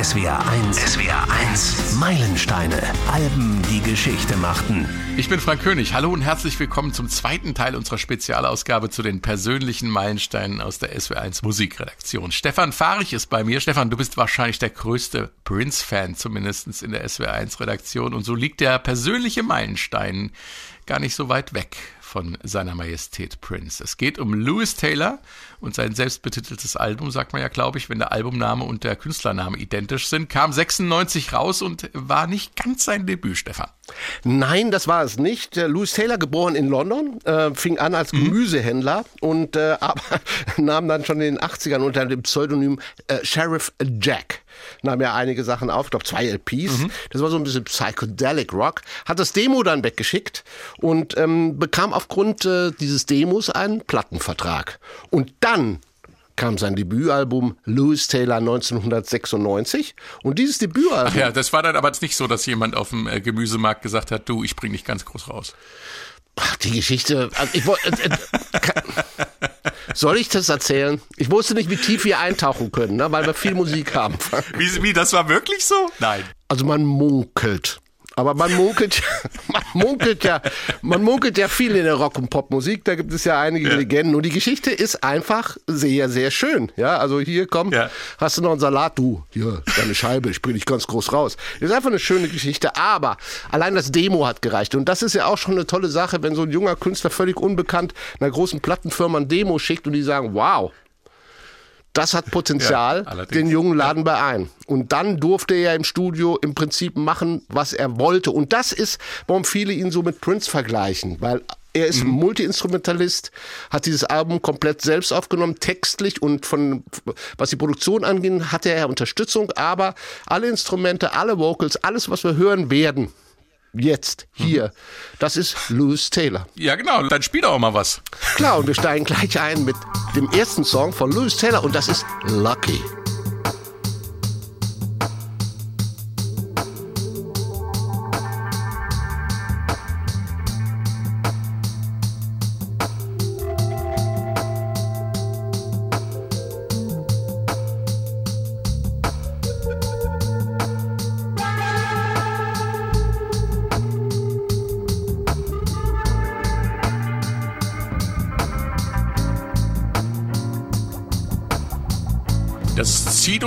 SWR 1. SWR 1. Meilensteine. Alben, die Geschichte machten. Ich bin Frank König. Hallo und herzlich willkommen zum zweiten Teil unserer Spezialausgabe zu den persönlichen Meilensteinen aus der SWR 1 Musikredaktion. Stefan Fahrich ist bei mir. Stefan, du bist wahrscheinlich der größte Prince-Fan, zumindest in der SWR 1 Redaktion. Und so liegt der persönliche Meilenstein gar nicht so weit weg von seiner Majestät Prince. Es geht um Louis Taylor und sein selbstbetiteltes Album, sagt man ja, glaube ich, wenn der Albumname und der Künstlername identisch sind, kam 96 raus und war nicht ganz sein Debüt, Stefan. Nein, das war es nicht. Louis Taylor, geboren in London, äh, fing an als mhm. Gemüsehändler und äh, aber nahm dann schon in den 80ern unter dem Pseudonym äh, Sheriff Jack nahm ja einige Sachen auf, ich glaube zwei LPs. Mhm. Das war so ein bisschen Psychedelic Rock. Hat das Demo dann weggeschickt und ähm, bekam aufgrund äh, dieses Demos einen Plattenvertrag. Und dann kam sein Debütalbum Louis Taylor 1996 und dieses Debütalbum. Ach ja, das war dann aber nicht so, dass jemand auf dem äh, Gemüsemarkt gesagt hat, du, ich bring dich ganz groß raus. Ach, die Geschichte, also ich wollte, äh, äh, soll ich das erzählen? Ich wusste nicht, wie tief wir eintauchen können, ne, weil wir viel Musik haben. Wie, wie, das war wirklich so? Nein. Also man munkelt. Aber man munkelt, man munkelt ja, man munkelt ja viel in der Rock- und Popmusik. Da gibt es ja einige ja. Legenden. Und die Geschichte ist einfach sehr, sehr schön. Ja, also hier komm, ja. hast du noch einen Salat, du, hier, deine Scheibe, ich bring dich ganz groß raus. Ist einfach eine schöne Geschichte. Aber allein das Demo hat gereicht. Und das ist ja auch schon eine tolle Sache, wenn so ein junger Künstler völlig unbekannt einer großen Plattenfirma ein Demo schickt und die sagen, wow, das hat Potenzial, ja, den jungen Laden bei ein. Und dann durfte er im Studio im Prinzip machen, was er wollte. Und das ist, warum viele ihn so mit Prince vergleichen, weil er ist mhm. Multi-Instrumentalist, hat dieses Album komplett selbst aufgenommen, textlich und von, was die Produktion angeht, hatte er Unterstützung, aber alle Instrumente, alle Vocals, alles, was wir hören werden, jetzt, hier. Das ist Louis Taylor. Ja, genau. Dann spiel doch auch mal was. Klar, und wir steigen gleich ein mit dem ersten Song von Louis Taylor und das ist Lucky.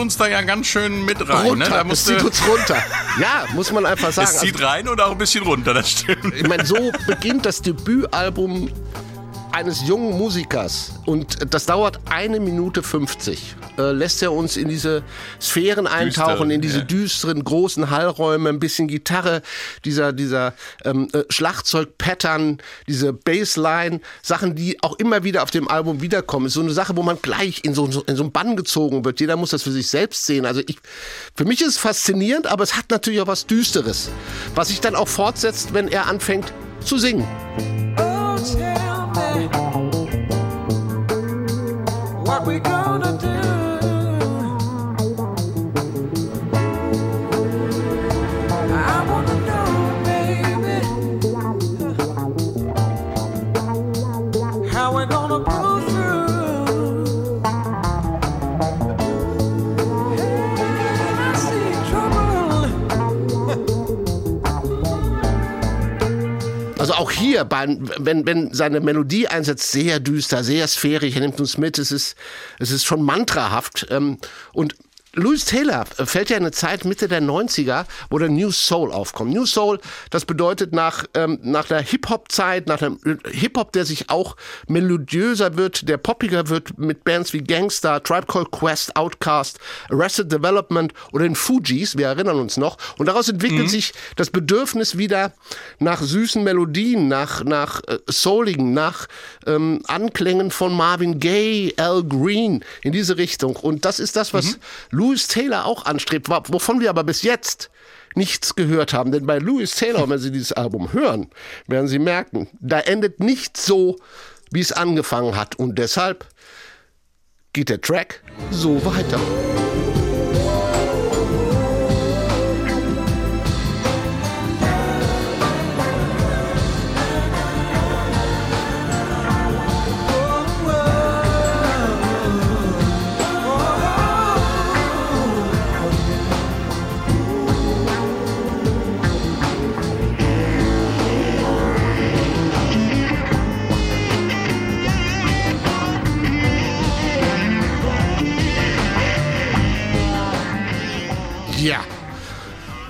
Uns da ja ganz schön mit rein. Ne? Runter, ne? da das zieht uns runter. Ja, muss man einfach sagen. Es zieht also, rein und auch ein bisschen runter, das stimmt. Ich meine, so beginnt das Debütalbum eines jungen Musikers und das dauert eine Minute 50. Äh, lässt er uns in diese Sphären eintauchen, Düster, in diese ja. düsteren großen Hallräume, ein bisschen Gitarre, dieser dieser ähm, äh, Schlagzeug-Pattern, diese Bassline, Sachen, die auch immer wieder auf dem Album wiederkommen. Ist so eine Sache, wo man gleich in so, in so einen Bann gezogen wird. Jeder muss das für sich selbst sehen. Also ich, für mich ist es faszinierend, aber es hat natürlich auch was Düsteres, was sich dann auch fortsetzt, wenn er anfängt zu singen. Oh, what we gonna do? Hier, wenn, wenn seine Melodie einsetzt, sehr düster, sehr sphärisch, er nimmt uns mit, es ist, es ist schon mantrahaft. Ähm, und Louis Taylor fällt ja in eine Zeit Mitte der 90er, wo der New Soul aufkommt. New Soul, das bedeutet nach, ähm, nach der Hip-Hop-Zeit, nach dem Hip-Hop, der sich auch melodiöser wird, der poppiger wird mit Bands wie Gangster, Tribe Called Quest, Outcast, Arrested Development oder den Fugees, wir erinnern uns noch. Und daraus entwickelt mhm. sich das Bedürfnis wieder nach süßen Melodien, nach, nach äh, Souligen, nach ähm, Anklängen von Marvin Gaye, Al Green, in diese Richtung. Und das ist das, was mhm. Louis Taylor auch anstrebt, wovon wir aber bis jetzt nichts gehört haben. Denn bei Louis Taylor, wenn Sie dieses Album hören, werden Sie merken, da endet nicht so, wie es angefangen hat. Und deshalb geht der Track so weiter.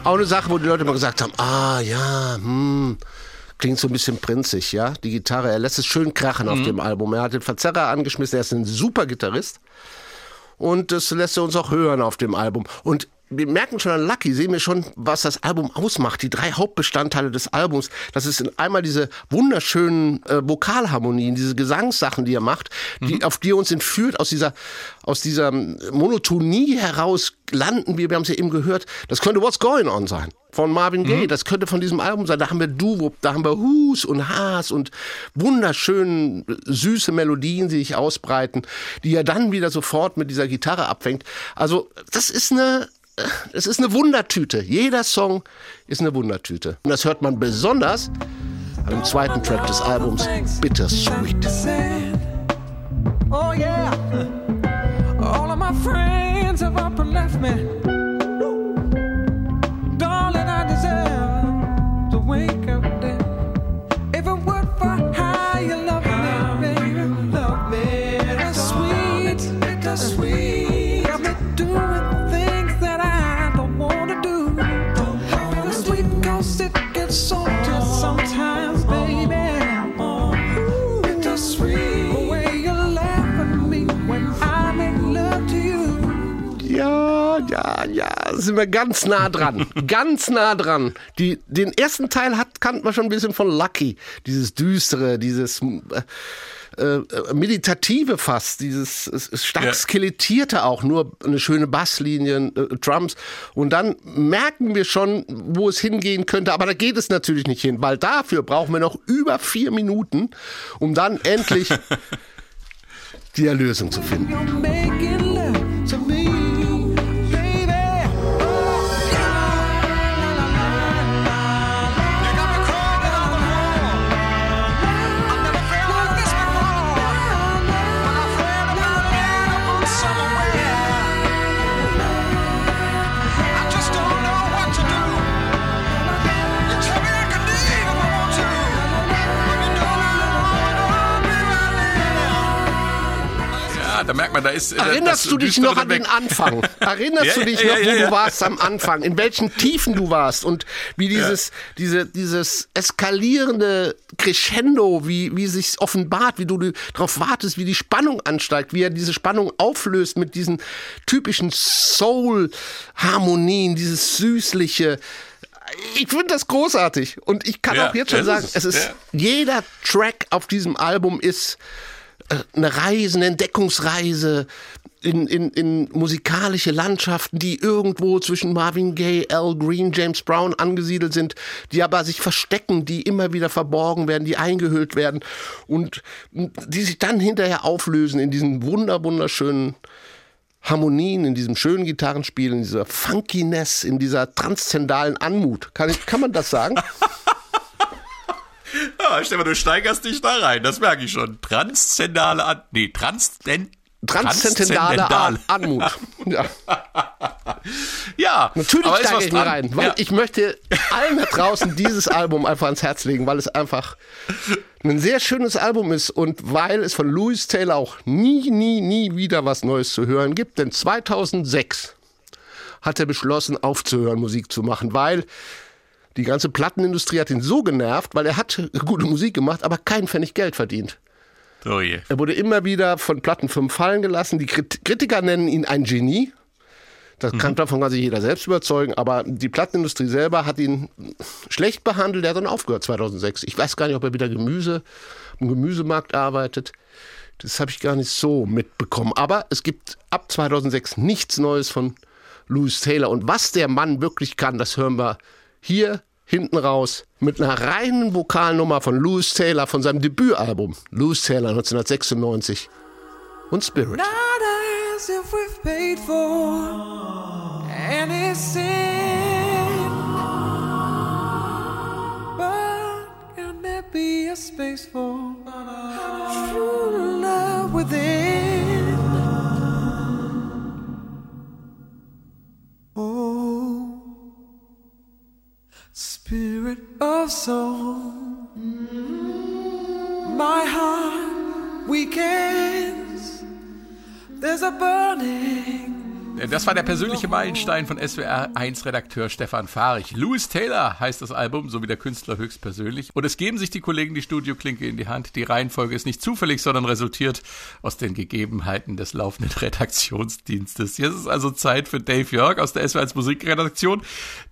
Auch eine Sache, wo die Leute immer gesagt haben, ah ja, hm, klingt so ein bisschen prinzig, ja. Die Gitarre, er lässt es schön krachen auf dem Album. Er hat den Verzerrer angeschmissen, er ist ein super Gitarrist. Und das lässt er uns auch hören auf dem Album. Und wir merken schon an Lucky, sehen wir schon, was das Album ausmacht. Die drei Hauptbestandteile des Albums. Das ist einmal diese wunderschönen äh, Vokalharmonien, diese Gesangssachen, die er macht, die, auf die er uns entführt, aus dieser, aus dieser Monotonie heraus landen wir, wir haben es ja eben gehört, das könnte What's Going On sein. Von Marvin Gaye, das könnte von diesem Album sein. Da haben wir Doo-Wop, da haben wir Hus und Haas und wunderschön süße Melodien, die sich ausbreiten, die er dann wieder sofort mit dieser Gitarre abfängt. Also, das ist eine, es ist eine Wundertüte. Jeder Song ist eine Wundertüte. Und das hört man besonders dem zweiten Track des Albums, Bittersweet. Oh yeah. All of my friends have up and left me. Ja, ja, sind wir ganz nah dran. ganz nah dran. Die, den ersten Teil hat, kannte man schon ein bisschen von Lucky. Dieses Düstere, dieses äh, äh, meditative fast, dieses es ist stark Ja. skelettierte auch, nur eine schöne Basslinie, äh, Drums. Und dann merken wir schon, wo es hingehen könnte. Aber da geht es natürlich nicht hin, weil dafür brauchen wir noch über vier Minuten, um dann endlich die Erlösung zu finden. Da merkt man, da ist. äh, Erinnerst das du dich noch an den Anfang? Erinnerst Ja, du dich ja, noch, ja, wo du warst am Anfang? In welchen Tiefen du warst und wie dieses, diese, dieses eskalierende Crescendo, wie, wie sich offenbart, wie du darauf wartest, wie die Spannung ansteigt, wie er diese Spannung auflöst mit diesen typischen Soul-Harmonien, dieses süßliche. Ich finde das großartig und ich kann Ja, auch jetzt schon sagen, ist- es ist ja. jeder Track auf diesem Album ist eine Reise, eine Entdeckungsreise in, in, in musikalische Landschaften, die irgendwo zwischen Marvin Gaye, Al Green, James Brown angesiedelt sind, die aber sich verstecken, die immer wieder verborgen werden, die eingehüllt werden und die sich dann hinterher auflösen in diesen wunder wunderschönen Harmonien, in diesem schönen Gitarrenspiel, in dieser Funkiness, in dieser transzendalen Anmut. Kann, ich, kann man das sagen? Ja, Stefan, du steigerst dich da rein, das merke ich schon. Transzendale An. Nee, Transzend. Transzendentale An Anmut. Ja. Ja, Natürlich steige ich dran. rein, weil ja. ich möchte allen da draußen dieses Album einfach ans Herz legen, weil es einfach ein sehr schönes Album ist und weil es von Louis Taylor auch nie, nie, nie wieder was Neues zu hören gibt. Denn 2006 hat er beschlossen, aufzuhören, Musik zu machen, weil die ganze Plattenindustrie hat ihn so genervt, weil er hat gute Musik gemacht, aber keinen Pfennig Geld verdient. Oh je. Er wurde immer wieder von Plattenfirmen fallen gelassen. Die Krit- Kritiker nennen ihn ein Genie. Das kann davon kann sich jeder selbst überzeugen, aber die Plattenindustrie selber hat ihn schlecht behandelt. Er hat dann aufgehört 2006. Ich weiß gar nicht, ob er wieder Gemüse im Gemüsemarkt arbeitet. Das habe ich gar nicht so mitbekommen. Aber es gibt ab 2006 nichts Neues von Louis Taylor. Und was der Mann wirklich kann, das hören wir hier hinten raus mit einer reinen Vokalnummer von Louis Taylor von seinem Debütalbum. Louis Taylor 1996 und Spirit. Not as if we've paid for any sin. But can there be a space for true love within? Spirit of soul, my heart weakens. There's a burning Das war der persönliche Meilenstein von SWR1-Redakteur Stefan Fahrich. Louis Taylor heißt das Album, so wie der Künstler höchstpersönlich. Und es geben sich die Kollegen die Studioklinke in die Hand. Die Reihenfolge ist nicht zufällig, sondern resultiert aus den Gegebenheiten des laufenden Redaktionsdienstes. Jetzt ist also Zeit für Dave York aus der SWR1 Musikredaktion.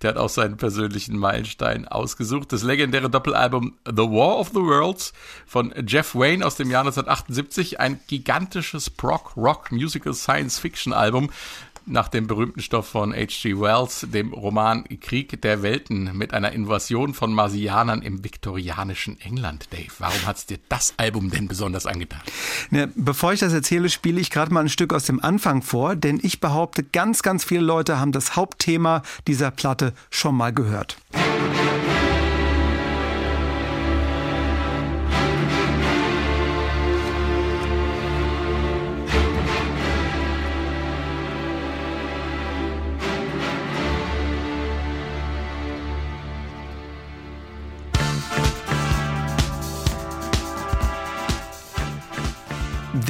Der hat auch seinen persönlichen Meilenstein ausgesucht. Das legendäre Doppelalbum The War of the Worlds von Jeff Wayne aus dem Jahr 1978. Ein gigantisches Prog-Rock-Musical-Science-Fiction-Album nach dem berühmten Stoff von H.G. Wells, dem Roman Krieg der Welten mit einer Invasion von Marsianern im viktorianischen England. Dave, warum hat's dir das Album denn besonders angetan? Ne, bevor ich das erzähle, spiele ich gerade mal ein Stück aus dem Anfang vor, denn ich behaupte, ganz, ganz viele Leute haben das Hauptthema dieser Platte schon mal gehört.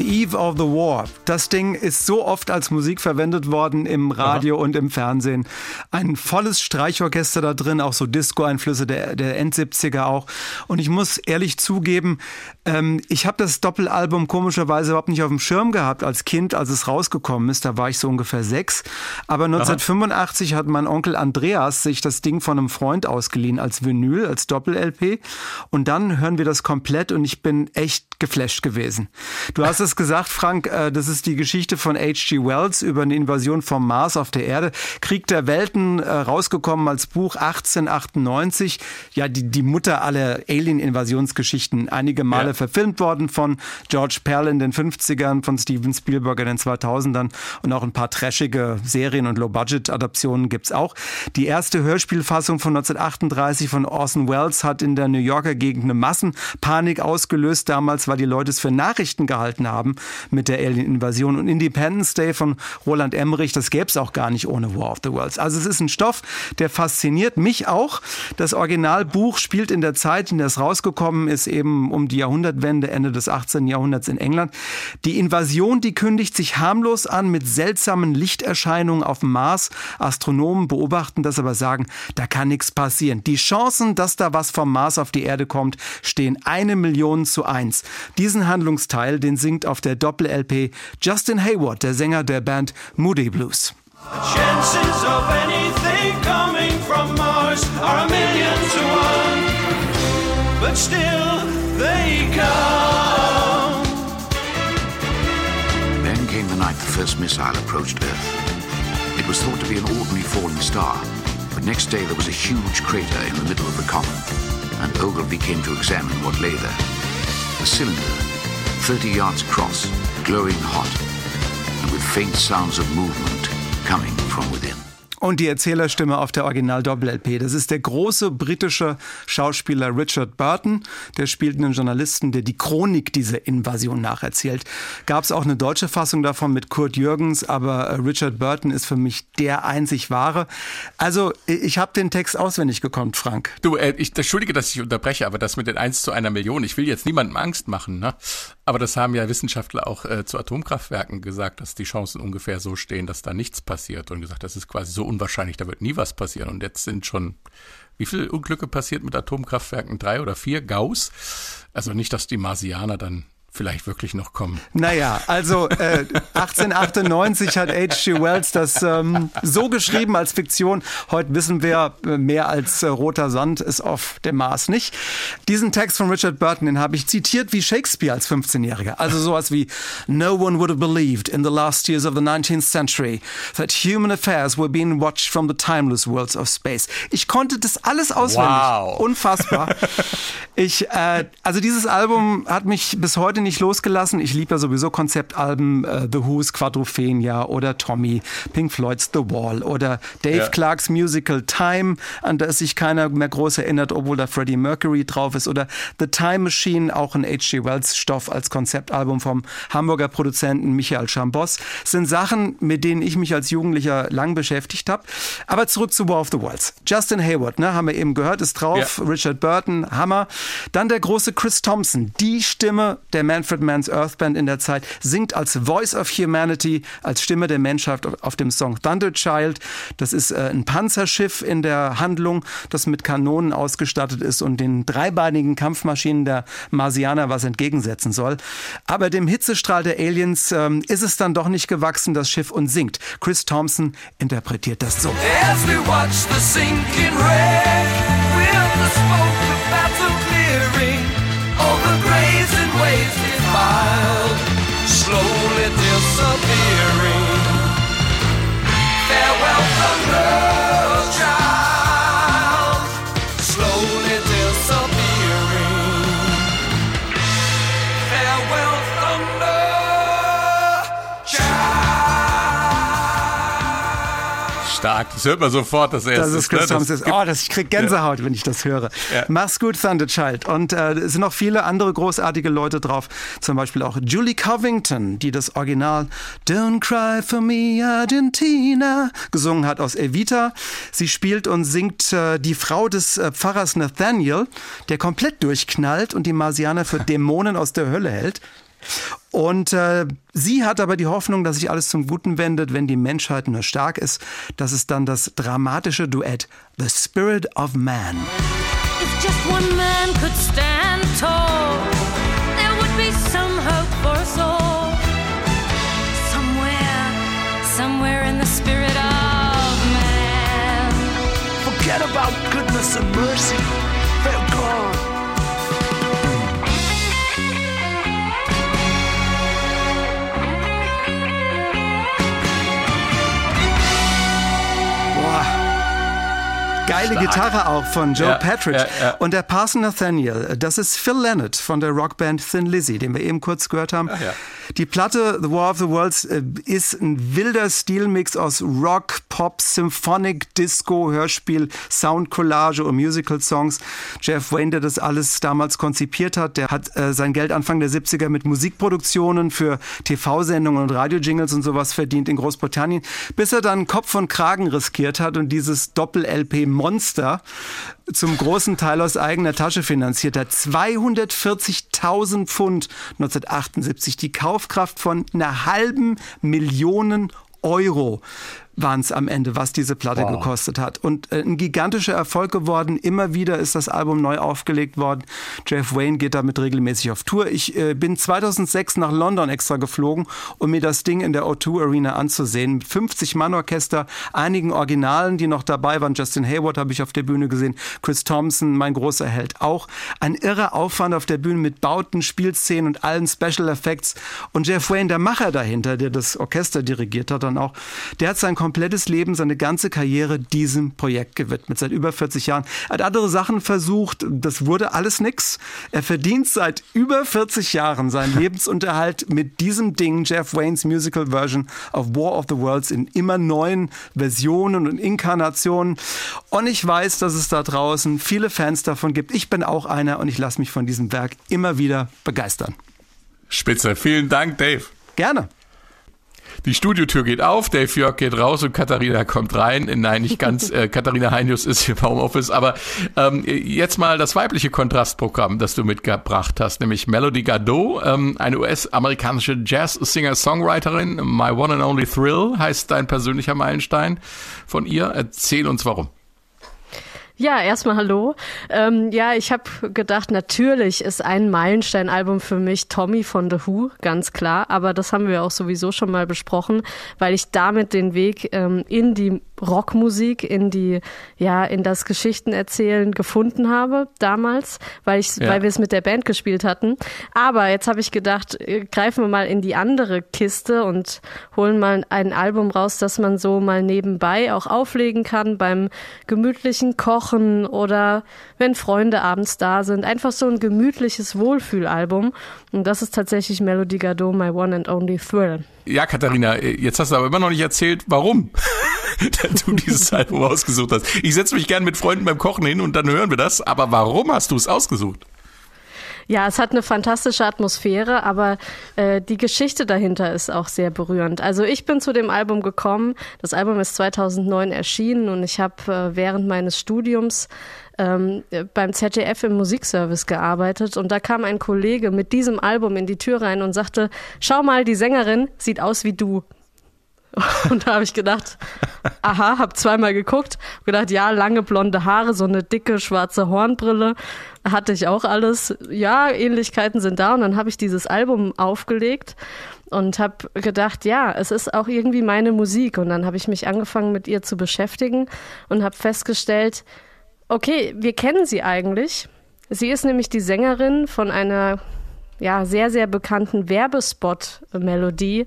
The Eve of the War. Das Ding ist so oft als Musik verwendet worden im Radio Aha. und im Fernsehen. Ein volles Streichorchester da drin, auch so Disco-Einflüsse der, der End-70er auch. Und ich muss ehrlich zugeben, ähm, ich habe das Doppelalbum komischerweise überhaupt nicht auf dem Schirm gehabt als Kind, als es rausgekommen ist. Da war ich so ungefähr sechs. Aber 1985 Aha. hat mein Onkel Andreas sich das Ding von einem Freund ausgeliehen als Vinyl, als Doppel-LP. Und dann hören wir das komplett und ich bin echt geflasht gewesen. Du hast es gesagt, Frank, äh, das ist die Geschichte von H.G. Wells über eine Invasion vom Mars auf der Erde. Krieg der Welten äh, rausgekommen als Buch 1898. Ja, die, die Mutter aller Alien-Invasionsgeschichten. Einige Male ja. verfilmt worden von George Perl in den 50ern, von Steven Spielberg in den 2000ern und auch ein paar trashige Serien- und Low-Budget-Adaptionen gibt's auch. Die erste Hörspielfassung von 1938 von Orson Welles hat in der New Yorker Gegend eine Massenpanik ausgelöst damals, weil die Leute es für Nachrichten gehalten haben mit der Alien-Invasion. Und Independence Day von Roland Emmerich, das gäbe es auch gar nicht ohne War of the Worlds. Also es ist ein Stoff, der fasziniert mich auch. Das Originalbuch spielt in der Zeit, in der es rausgekommen ist, eben um die Jahrhundertwende, Ende des 18. Jahrhunderts in England. Die Invasion, die kündigt sich harmlos an mit seltsamen Lichterscheinungen auf dem Mars. Astronomen beobachten das aber sagen, da kann nichts passieren. Die Chancen, dass da was vom Mars auf die Erde kommt, stehen eine Million zu eins. Diesen Handlungsteil, den singt auf der Doppel-LP Justin Hayward, der Sänger der Band Moody Blues. Then came the night the first missile approached Earth. It was thought to be an ordinary falling star, but next day there was a huge crater in the middle of the common, and Ogilvy came to examine what lay there. A cylinder 30 yards across, glowing hot, and with faint sounds of movement coming from within. Und die Erzählerstimme auf der Original-Doppel-LP. Das ist der große britische Schauspieler Richard Burton. Der spielt einen Journalisten, der die Chronik dieser Invasion nacherzählt. Gab es auch eine deutsche Fassung davon mit Kurt Jürgens, aber äh, Richard Burton ist für mich der einzig wahre. Also, ich habe den Text auswendig gekonnt, Frank. Du, äh, ich entschuldige, dass ich unterbreche, aber das mit den 1 zu einer Million, ich will jetzt niemandem Angst machen, ne? Aber das haben ja Wissenschaftler auch äh, zu Atomkraftwerken gesagt, dass die Chancen ungefähr so stehen, dass da nichts passiert und gesagt, das ist quasi so unwahrscheinlich, da wird nie was passieren. Und jetzt sind schon, wie viele Unglücke passiert mit Atomkraftwerken? Drei oder vier? Gauss? Also nicht, dass die Marsianer dann vielleicht wirklich noch kommen. Naja, also äh, 1898 hat H.G. Wells das ähm, so geschrieben als Fiktion. Heute wissen wir, äh, mehr als äh, roter Sand ist auf dem Mars nicht. Diesen Text von Richard Burton, den habe ich zitiert wie Shakespeare als 15-Jähriger. Also sowas wie No one would have believed in the last years of the 19th century that human affairs were being watched from the timeless worlds of space. Ich konnte das alles auswendig. Wow. Unfassbar. Ich, äh, also dieses Album hat mich bis heute heute nicht losgelassen. Ich liebe ja sowieso Konzeptalben, äh, The Who's Quadrophenia oder Tommy, Pink Floyd's The Wall oder Dave ja. Clarks Musical Time, an das sich keiner mehr groß erinnert, obwohl da Freddie Mercury drauf ist oder The Time Machine, auch ein H.G. Wells Stoff als Konzeptalbum vom Hamburger Produzenten Michael Chambos, sind Sachen, mit denen ich mich als Jugendlicher lang beschäftigt habe. Aber zurück zu War of the Worlds. Justin Hayward, ne, haben wir eben gehört, ist drauf. Ja. Richard Burton, Hammer. Dann der große Chris Thompson, die Stimme der Manfred Mann's Earth Band in der Zeit, singt als Voice of Humanity, als Stimme der Menschheit auf dem Song Thunder Child. Das ist äh, ein Panzerschiff in der Handlung, das mit Kanonen ausgestattet ist und den dreibeinigen Kampfmaschinen der Marsianer was entgegensetzen soll. Aber dem Hitzestrahl der Aliens ähm, ist es dann doch nicht gewachsen, das Schiff, und singt. Chris Thompson interpretiert das so. As Stark. Das hört man sofort, dass er Das es ist Chris ne? Thompson. gibt- Oh, das, ich krieg Gänsehaut, wenn ich das höre. Ja. Mach's gut, Thunderchild. Und äh, es sind noch viele andere großartige Leute drauf. Zum Beispiel auch Julie Covington, die das Original Don't Cry for Me, Argentina gesungen hat aus Evita. Sie spielt und singt äh, die Frau des äh, Pfarrers Nathaniel, der komplett durchknallt und die Marsianer für Dämonen aus der Hölle hält. Und äh, sie hat aber die Hoffnung, dass sich alles zum Guten wendet, wenn die Menschheit nur stark ist. Das ist dann das dramatische Duett The Spirit of Man. If just one man could stand tall, there would be some hope for us all. Somewhere, somewhere in the spirit of man. Forget about goodness and mercy. They're gone. Geile Gitarre auch von Joe Ja, Patrick. ja, ja. Und der Parson Nathaniel, das ist Phil Lynott von der Rockband Thin Lizzy, den wir eben kurz gehört haben. ja. Die Platte The War of the Worlds äh, ist ein wilder Stilmix aus Rock, Pop, Symphonic, Disco, Hörspiel, Soundcollage und Musical-Songs. Jeff Wayne, der das alles damals konzipiert hat, der hat äh, sein Geld Anfang der 70er mit Musikproduktionen für TV-Sendungen und Radio-Jingles und sowas verdient in Großbritannien, bis er dann Kopf und Kragen riskiert hat und dieses Doppel-LP-Monster zum großen Teil aus eigener Tasche finanziert hat. 240.000 Pfund 1978, die Kaufkraft von einer halben Million Euro waren es am Ende, was diese Platte gekostet hat. Und äh, ein gigantischer Erfolg geworden. Immer wieder ist das Album neu aufgelegt worden. Jeff Wayne geht damit regelmäßig auf Tour. Ich äh, bin 2006 nach London extra geflogen, um mir das Ding in der O2 Arena anzusehen. Mit 50 Mann-Orchester, einigen Originalen, die noch dabei waren. Justin Hayward habe ich auf der Bühne gesehen. Chris Thompson, mein großer Held, auch. Ein irrer Aufwand auf der Bühne mit Bauten, Spielszenen und allen Special Effects. Und Jeff Wayne, der Macher dahinter, der das Orchester dirigiert hat dann auch, der hat sein komplettes Leben, seine ganze Karriere diesem Projekt gewidmet. Seit über 40 Jahren. Er hat andere Sachen versucht. Das wurde alles nix. Er verdient seit über 40 Jahren seinen Lebensunterhalt mit diesem Ding, Jeff Waynes Musical Version of War of the Worlds in immer neuen Versionen und Inkarnationen. Und ich weiß, dass es da draußen viele Fans davon gibt. Ich bin auch einer und ich lasse mich von diesem Werk immer wieder begeistern. Spitze. Vielen Dank, Dave. Gerne. Die Studiotür geht auf, Dave Jörg geht raus und Katharina kommt rein. Nein, nicht ganz. Äh, Katharina Heinius ist hier im Homeoffice. Aber ähm, jetzt mal das weibliche Kontrastprogramm, das du mitgebracht hast, nämlich Melody Gardot, ähm, eine US-amerikanische Jazz-Singer-Songwriterin. My One and Only Thrill heißt dein persönlicher Meilenstein von ihr. Erzähl uns warum. Ja, erstmal hallo. Ähm, ja, ich habe gedacht, natürlich ist ein Meilenstein-Album für mich Tommy von The Who, ganz klar. Aber das haben wir auch sowieso schon mal besprochen, weil ich damit den Weg ähm, in die Rockmusik, in die, ja, in das Geschichtenerzählen gefunden habe damals, weil ich, Ja. weil wir es mit der Band gespielt hatten. Aber jetzt habe ich gedacht, äh, greifen wir mal in die andere Kiste und holen mal ein Album raus, das man so mal nebenbei auch auflegen kann beim gemütlichen Kochen oder wenn Freunde abends da sind. Einfach so ein gemütliches Wohlfühlalbum. Und das ist tatsächlich Melody Gardot, My One and Only Thrill. Ja, Katharina, jetzt hast du aber immer noch nicht erzählt, warum du dieses Album ausgesucht hast. Ich setze mich gern mit Freunden beim Kochen hin und dann hören wir das. Aber warum hast du es ausgesucht? Ja, es hat eine fantastische Atmosphäre, aber äh, die Geschichte dahinter ist auch sehr berührend. Also ich bin zu dem Album gekommen. Das Album ist 2009 erschienen und ich habe äh, während meines Studiums ähm, beim ZDF im Musikservice gearbeitet und da kam ein Kollege mit diesem Album in die Tür rein und sagte, schau mal, die Sängerin sieht aus wie du. Und da habe ich gedacht, aha, habe zweimal geguckt, gedacht, ja, lange blonde Haare, so eine dicke schwarze Hornbrille, hatte ich auch alles. Ja, Ähnlichkeiten sind da und dann habe ich dieses Album aufgelegt und habe gedacht, ja, es ist auch irgendwie meine Musik und dann habe ich mich angefangen mit ihr zu beschäftigen und habe festgestellt, okay, wir kennen sie eigentlich. Sie ist nämlich die Sängerin von einer ja, sehr, sehr bekannten Werbespot-Melodie.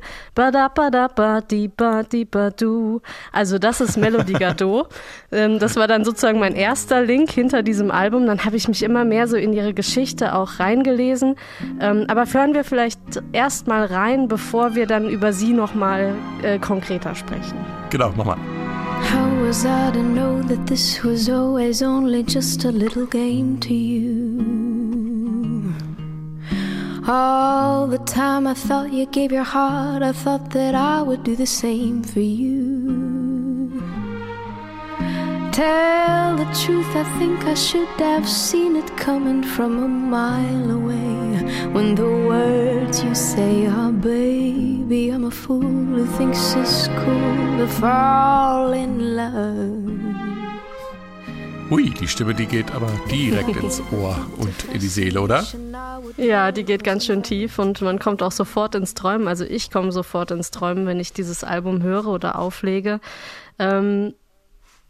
Also das ist Melodie Gardot. Ähm, das war dann sozusagen mein erster Link hinter diesem Album. Dann habe ich mich immer mehr so in ihre Geschichte auch reingelesen. Ähm, aber hören wir vielleicht erst mal rein, bevor wir dann über sie nochmal äh, konkreter sprechen. Genau, mach mal. How was I to know that this was always only just a little game to you? All the time I thought you gave your heart, I thought that I would do the same for you. Tell the truth, I think I should have seen it coming from a mile away. When the words you say are, baby, I'm a fool who thinks it's cool to fall in love. Ui, die Stimme, die geht aber direkt ins Ohr und in die Seele, oder? Ja, die geht ganz schön tief und man kommt auch sofort ins Träumen. Also ich komme sofort ins Träumen, wenn ich dieses Album höre oder auflege. Ähm,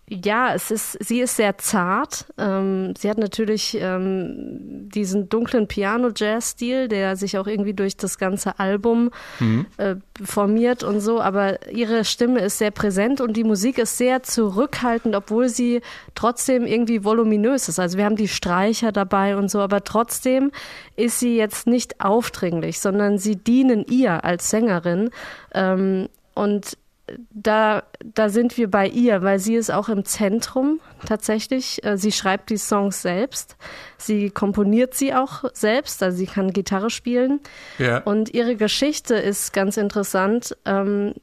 ja, es ist, sie ist sehr zart. Ähm, sie hat natürlich ähm, diesen dunklen Piano-Jazz-Stil, der sich auch irgendwie durch das ganze Album Mhm. äh, formiert und so, aber ihre Stimme ist sehr präsent und die Musik ist sehr zurückhaltend, obwohl sie trotzdem irgendwie voluminös ist. Also wir haben die Streicher dabei und so, aber trotzdem ist sie jetzt nicht aufdringlich, sondern sie dienen ihr als Sängerin. Ähm, und da, da sind wir bei ihr, weil sie ist auch im Zentrum tatsächlich. Äh, Sie schreibt die Songs selbst. Sie komponiert sie auch selbst, also sie kann Gitarre spielen. Ja. Und ihre Geschichte ist ganz interessant, ähm,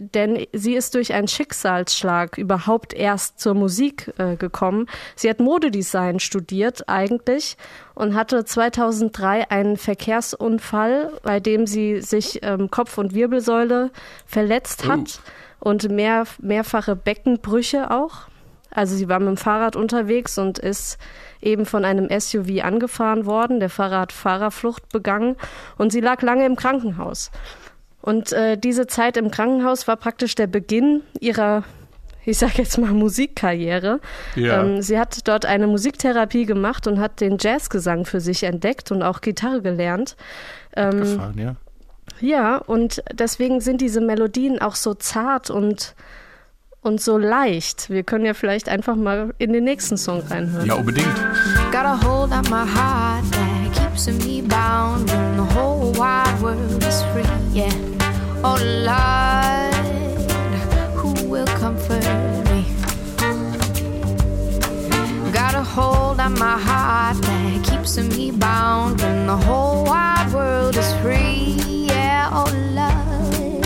denn sie ist durch einen Schicksalsschlag überhaupt erst zur Musik äh, gekommen. Sie hat Modedesign studiert eigentlich und hatte 2003 einen Verkehrsunfall, bei dem sie sich ähm, Kopf- und Wirbelsäule verletzt hat und mehr, mehrfache Beckenbrüche auch. Also sie war mit dem Fahrrad unterwegs und ist eben von einem SUV angefahren worden. Der Fahrer hat Fahrerflucht begangen und sie lag lange im Krankenhaus. Und äh, diese Zeit im Krankenhaus war praktisch der Beginn ihrer, ich sag jetzt mal, Musikkarriere. Ja. Ähm, sie hat dort eine Musiktherapie gemacht und hat den Jazzgesang für sich entdeckt und auch Gitarre gelernt. Ähm, Gefahren, ja. ja, und deswegen sind diese Melodien auch so zart und, und so leicht. Wir können ja vielleicht einfach mal in den nächsten Song reinhören. Ja, unbedingt. Got a hold on my heart that keeps me bound when the whole wide world is free. Yeah. Oh Lord, who will comfort me? Got a hold on my heart that keeps me bound when the whole wide world is free. Yeah. Oh Lord,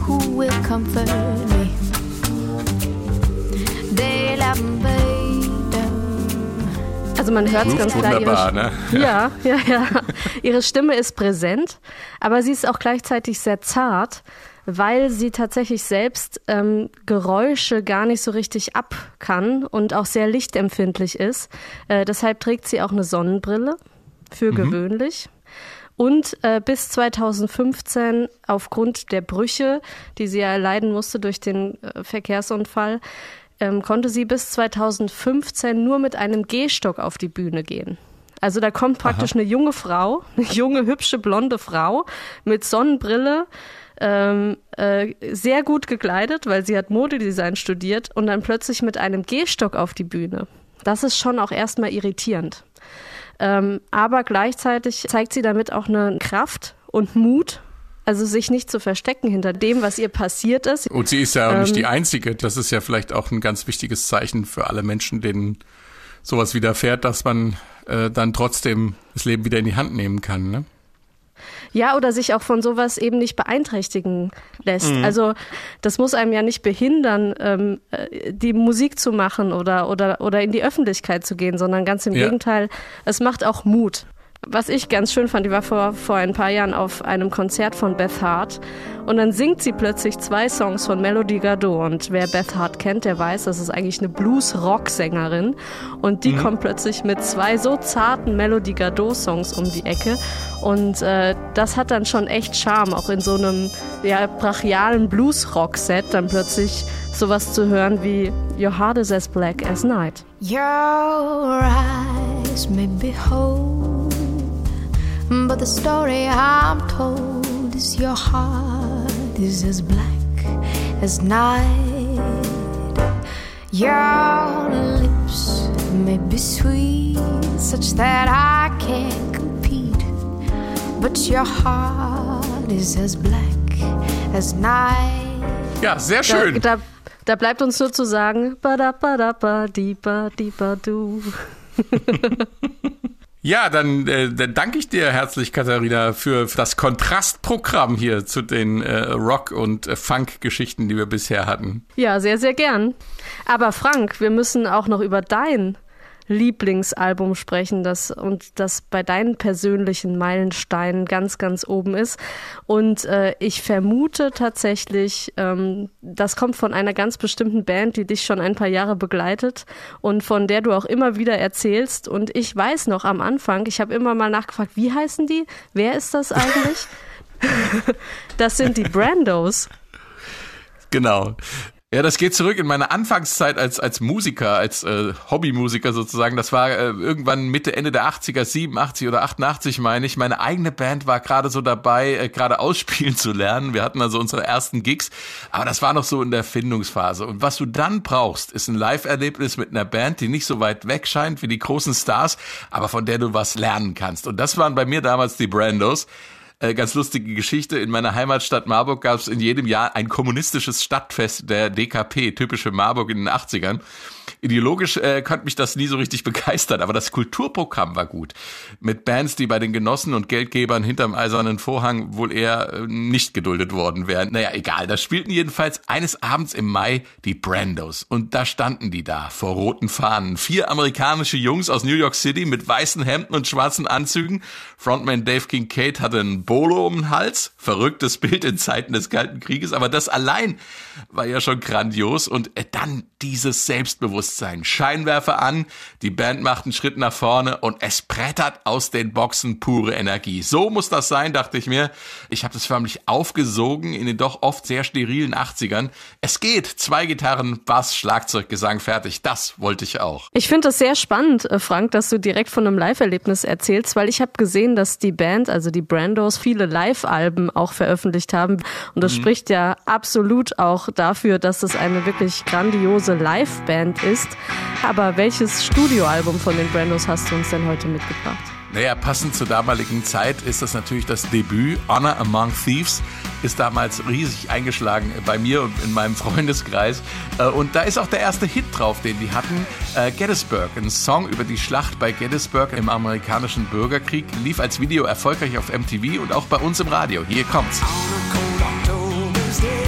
who will comfort me? They love me. Also man hört es Groovt ganz klar. wunderbar, ihre, ne? Ja, ja, ja. Ihre Stimme ist präsent, aber sie ist auch gleichzeitig sehr zart, weil sie tatsächlich selbst ähm, Geräusche gar nicht so richtig ab kann und auch sehr lichtempfindlich ist. Äh, deshalb trägt sie auch eine Sonnenbrille für gewöhnlich. Und äh, bis 2015 aufgrund der Brüche, die sie ja erleiden musste durch den äh, Verkehrsunfall, ähm, konnte sie bis 2015 nur mit einem Gehstock auf die Bühne gehen. Also da kommt praktisch eine junge Frau, eine junge, hübsche, blonde Frau mit Sonnenbrille, ähm, äh, sehr gut gekleidet, weil sie hat Modedesign studiert und dann plötzlich mit einem Gehstock auf die Bühne. Das ist schon auch erstmal irritierend. Ähm, aber gleichzeitig zeigt sie damit auch eine Kraft und Mut, also sich nicht zu verstecken hinter dem, was ihr passiert ist. Und sie ist ja auch Ähm, nicht die Einzige. Das ist ja vielleicht auch ein ganz wichtiges Zeichen für alle Menschen, denen sowas widerfährt, dass man äh, dann trotzdem das Leben wieder in die Hand nehmen kann. Ne? Ja, oder sich auch von sowas eben nicht beeinträchtigen lässt. Also das muss einem ja nicht behindern, ähm, äh, die Musik zu machen oder, oder, oder in die Öffentlichkeit zu gehen, sondern ganz im Ja. Gegenteil, es macht auch Mut. Was ich ganz schön fand, die war vor, vor ein paar Jahren auf einem Konzert von Beth Hart. Und dann singt sie plötzlich zwei Songs von Melody Gardot und wer Beth Hart kennt, der weiß, das ist eigentlich eine Blues-Rock-Sängerin. Und die kommt plötzlich mit zwei so zarten Melody Gardot-Songs um die Ecke. Und äh, das hat dann schon echt Charme, auch in so einem ja, brachialen Blues-Rock-Set dann plötzlich sowas zu hören wie Your heart is as black as night. Your eyes may be whole, but the story I'm told is your heart is as black as night. Your lips may be sweet, such that I can't compete, but your heart is as black as night. Ja, sehr schön. Da, da, da bleibt uns nur zu sagen, ba da ba da ba di ba di ba du. Ja, dann, äh, dann danke ich dir herzlich, Katharina, für das Kontrastprogramm hier zu den äh, Rock- und Funk-Geschichten, die wir bisher hatten. Ja, sehr, sehr gern. Aber Frank, wir müssen auch noch über dein Lieblingsalbum sprechen, das und das bei deinen persönlichen Meilensteinen ganz, ganz oben ist. Und äh, ich vermute tatsächlich, ähm, das kommt von einer ganz bestimmten Band, die dich schon ein paar Jahre begleitet und von der du auch immer wieder erzählst. Und ich weiß noch am Anfang, ich habe immer mal nachgefragt, wie heißen die? Wer ist das eigentlich? das sind die Brandos. Genau. Ja, das geht zurück in meine Anfangszeit als, als Musiker, als äh, Hobbymusiker sozusagen. Das war äh, irgendwann Mitte, Ende der 80er, 87 oder 88 meine ich. Meine eigene Band war gerade so dabei, äh, gerade ausspielen zu lernen. Wir hatten also unsere ersten Gigs, aber das war noch so in der Findungsphase. Und was du dann brauchst, ist ein Live-Erlebnis mit einer Band, die nicht so weit weg scheint wie die großen Stars, aber von der du was lernen kannst. Und das waren bei mir damals die Brandos. Äh, ganz lustige Geschichte. In meiner Heimatstadt Marburg gab es in jedem Jahr ein kommunistisches Stadtfest der DKP, typisch für Marburg in den 80ern. Ideologisch äh, konnte mich das nie so richtig begeistern, aber das Kulturprogramm war gut. Mit Bands, die bei den Genossen und Geldgebern hinterm eisernen Vorhang wohl eher äh, nicht geduldet worden wären. Naja, egal. Da spielten jedenfalls eines Abends im Mai die Brandos. Und da standen die da vor roten Fahnen. Vier amerikanische Jungs aus New York City mit weißen Hemden und schwarzen Anzügen. Frontman Dave Kincaid hatte einen Bolo um den Hals. Verrücktes Bild in Zeiten des Kalten Krieges. Aber das allein war ja schon grandios. Und äh, dann dieses Selbstbewusstsein. Scheinwerfer an, die Band macht einen Schritt nach vorne und es brettert aus den Boxen pure Energie. So muss das sein, dachte ich mir. Ich habe das förmlich aufgesogen in den doch oft sehr sterilen 80ern. Es geht. Zwei Gitarren, Bass, Schlagzeug, Gesang, fertig. Das wollte ich auch. Ich finde das sehr spannend, äh, Frank, dass du direkt von einem Live-Erlebnis erzählst, weil ich habe gesehen, dass die Band, also die Brandos, viele Live-Alben auch veröffentlicht haben. Und das spricht ja absolut auch dafür, dass es eine wirklich grandiose Live-Band ist. Aber welches Studioalbum von den Brandos hast du uns denn heute mitgebracht? Naja, passend zur damaligen Zeit ist das natürlich das Debüt. Honor Among Thieves ist damals riesig eingeschlagen bei mir und in meinem Freundeskreis. Äh, Und da ist auch der erste Hit drauf, den die hatten. Äh, Gettysburg, ein Song über die Schlacht bei Gettysburg im amerikanischen Bürgerkrieg, lief als Video erfolgreich auf MTV und auch bei uns im Radio. Hier kommt's. On a cold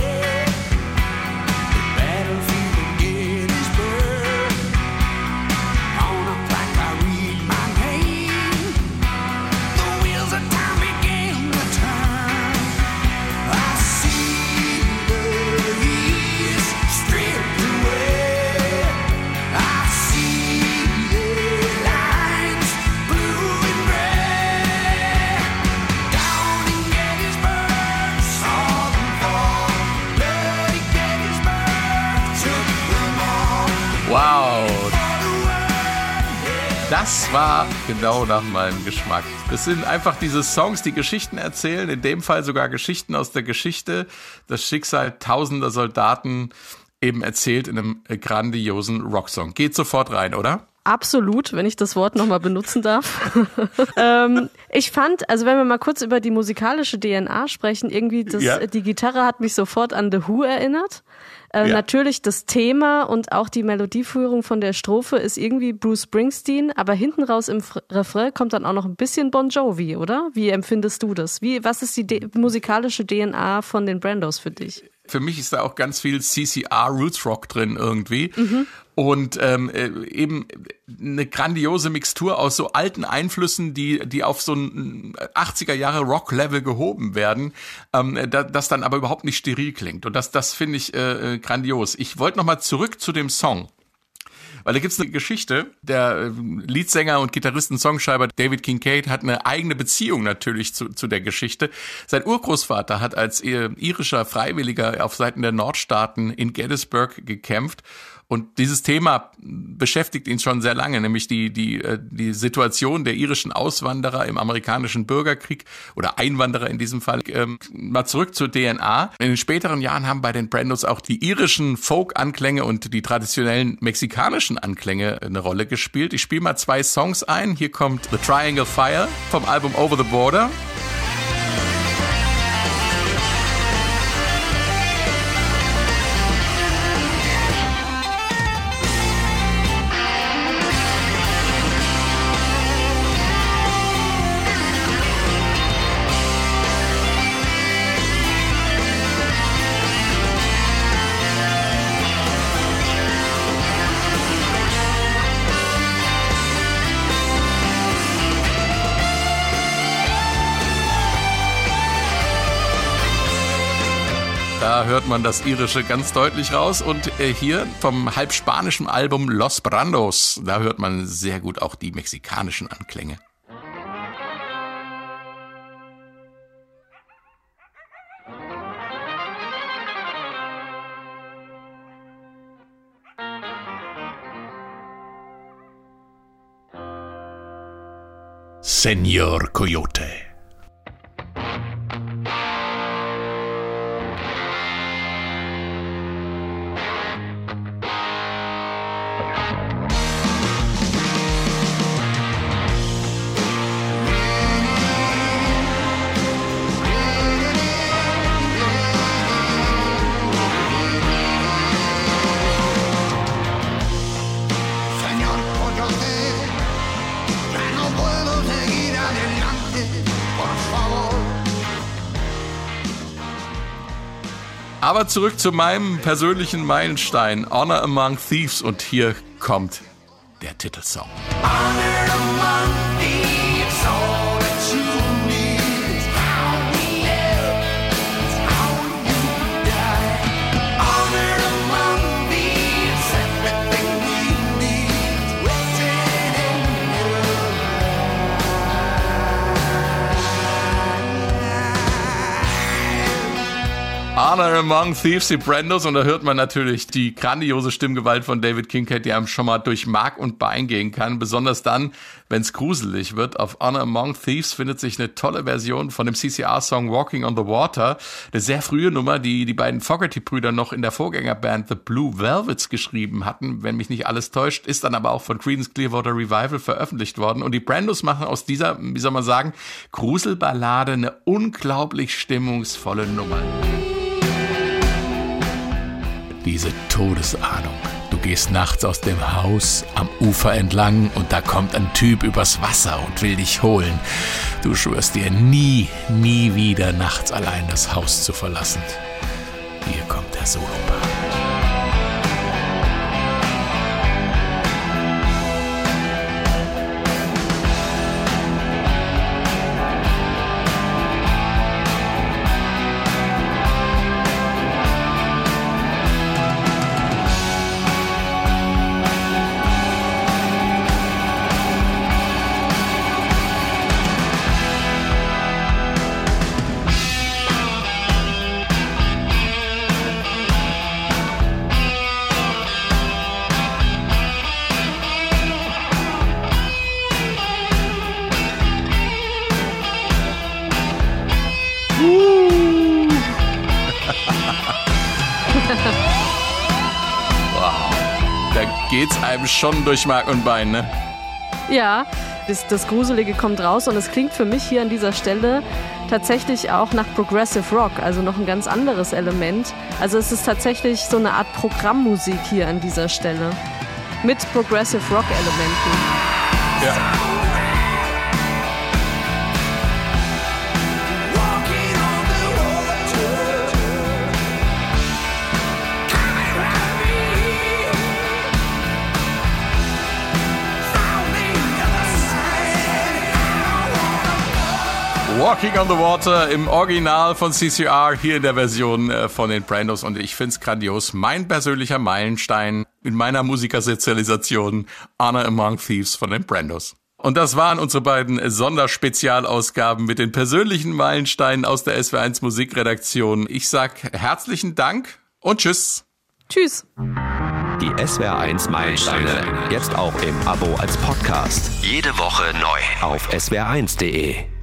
war genau nach meinem Geschmack. Das sind einfach diese Songs, die Geschichten erzählen, in dem Fall sogar Geschichten aus der Geschichte, das Schicksal tausender Soldaten eben erzählt in einem grandiosen Rocksong. Geht sofort rein, oder? Absolut, wenn ich das Wort nochmal benutzen darf. ähm, ich fand, also wenn wir mal kurz über die musikalische DNA sprechen, irgendwie das, Ja. die Gitarre hat mich sofort an The Who erinnert. Äh, Ja. Natürlich das Thema und auch die Melodieführung von der Strophe ist irgendwie Bruce Springsteen, aber hinten raus im Fr- Refrain kommt dann auch noch ein bisschen Bon Jovi, oder? Wie empfindest du das? Wie, was ist die D musikalische DNA von den Brandos für dich? Für mich ist da auch ganz viel CCR Roots Rock drin irgendwie. Und ähm, äh, eben eine grandiose Mixtur aus so alten Einflüssen, die, die auf so ein 80er Jahre Rock-Level gehoben werden, ähm, da, das dann aber überhaupt nicht steril klingt. Und das, das finde ich äh, äh, grandios. Ich wollte nochmal zurück zu dem Song. Weil da gibt's eine Geschichte. Der äh, Leadsänger und Gitarristen Songschreiber David Kincaid hat eine eigene Beziehung natürlich zu, zu der Geschichte. Sein Urgroßvater hat als äh, irischer Freiwilliger auf Seiten der Nordstaaten in Gettysburg gekämpft. Und dieses Thema beschäftigt ihn schon sehr lange, nämlich die, die, äh, die Situation der irischen Auswanderer im amerikanischen Bürgerkrieg oder Einwanderer in diesem Fall. Ähm, mal zurück zur DNA. In den späteren Jahren haben bei den Brandos auch die irischen Folk-Anklänge und die traditionellen mexikanischen Anklänge eine Rolle gespielt. Ich spiele mal zwei Songs ein. Hier kommt The Triangle Fire vom Album Over the Border. Hört man das Irische ganz deutlich raus. Und äh, hier vom halb spanischen Album Los Brandos, da hört man sehr gut auch die mexikanischen Anklänge. Senor Coyote. Aber zurück zu meinem persönlichen Meilenstein, Honor Among Thieves. Und hier kommt der Titelsong. Honor among Honor Among Thieves, die Brandos. Und da hört man natürlich die grandiose Stimmgewalt von David Kincaid, die einem schon mal durch Mark und Bein gehen kann. Besonders dann, wenn es gruselig wird. Auf Honor Among Thieves findet sich eine tolle Version von dem CCR-Song Walking on the Water. Eine sehr frühe Nummer, die die beiden Fogerty-Brüder noch in der Vorgängerband The Blue Velvets geschrieben hatten. Wenn mich nicht alles täuscht, ist dann aber auch von Creedence Clearwater Revival veröffentlicht worden. Und die Brandos machen aus dieser, wie soll man sagen, Gruselballade eine unglaublich stimmungsvolle Nummer. Diese Todesahnung. Du gehst nachts aus dem Haus am Ufer entlang und da kommt ein Typ übers Wasser und will dich holen. Du schwörst dir nie, nie wieder nachts allein das Haus zu verlassen. Hier kommt der Solopart. Schon durch Mark und Bein, ne? Ja, das, das Gruselige kommt raus und es klingt für mich hier an dieser Stelle tatsächlich auch nach Progressive Rock, also noch ein ganz anderes Element. Also es ist tatsächlich so eine Art Programmmusik hier an dieser Stelle mit Progressive Rock Elementen. Ja. Walking on the Water im Original von CCR, hier in der Version äh, von den Brandos und ich find's grandios. Mein persönlicher Meilenstein in meiner Musikersozialisation, Honor Among Thieves von den Brandos. Und das waren unsere beiden Sonderspezialausgaben mit den persönlichen Meilensteinen aus der SW1 Musikredaktion. Ich sag herzlichen Dank und tschüss. Tschüss. Die SWR1 Meilensteine. Jetzt auch im Abo als Podcast. Jede Woche neu. Auf swr1.de.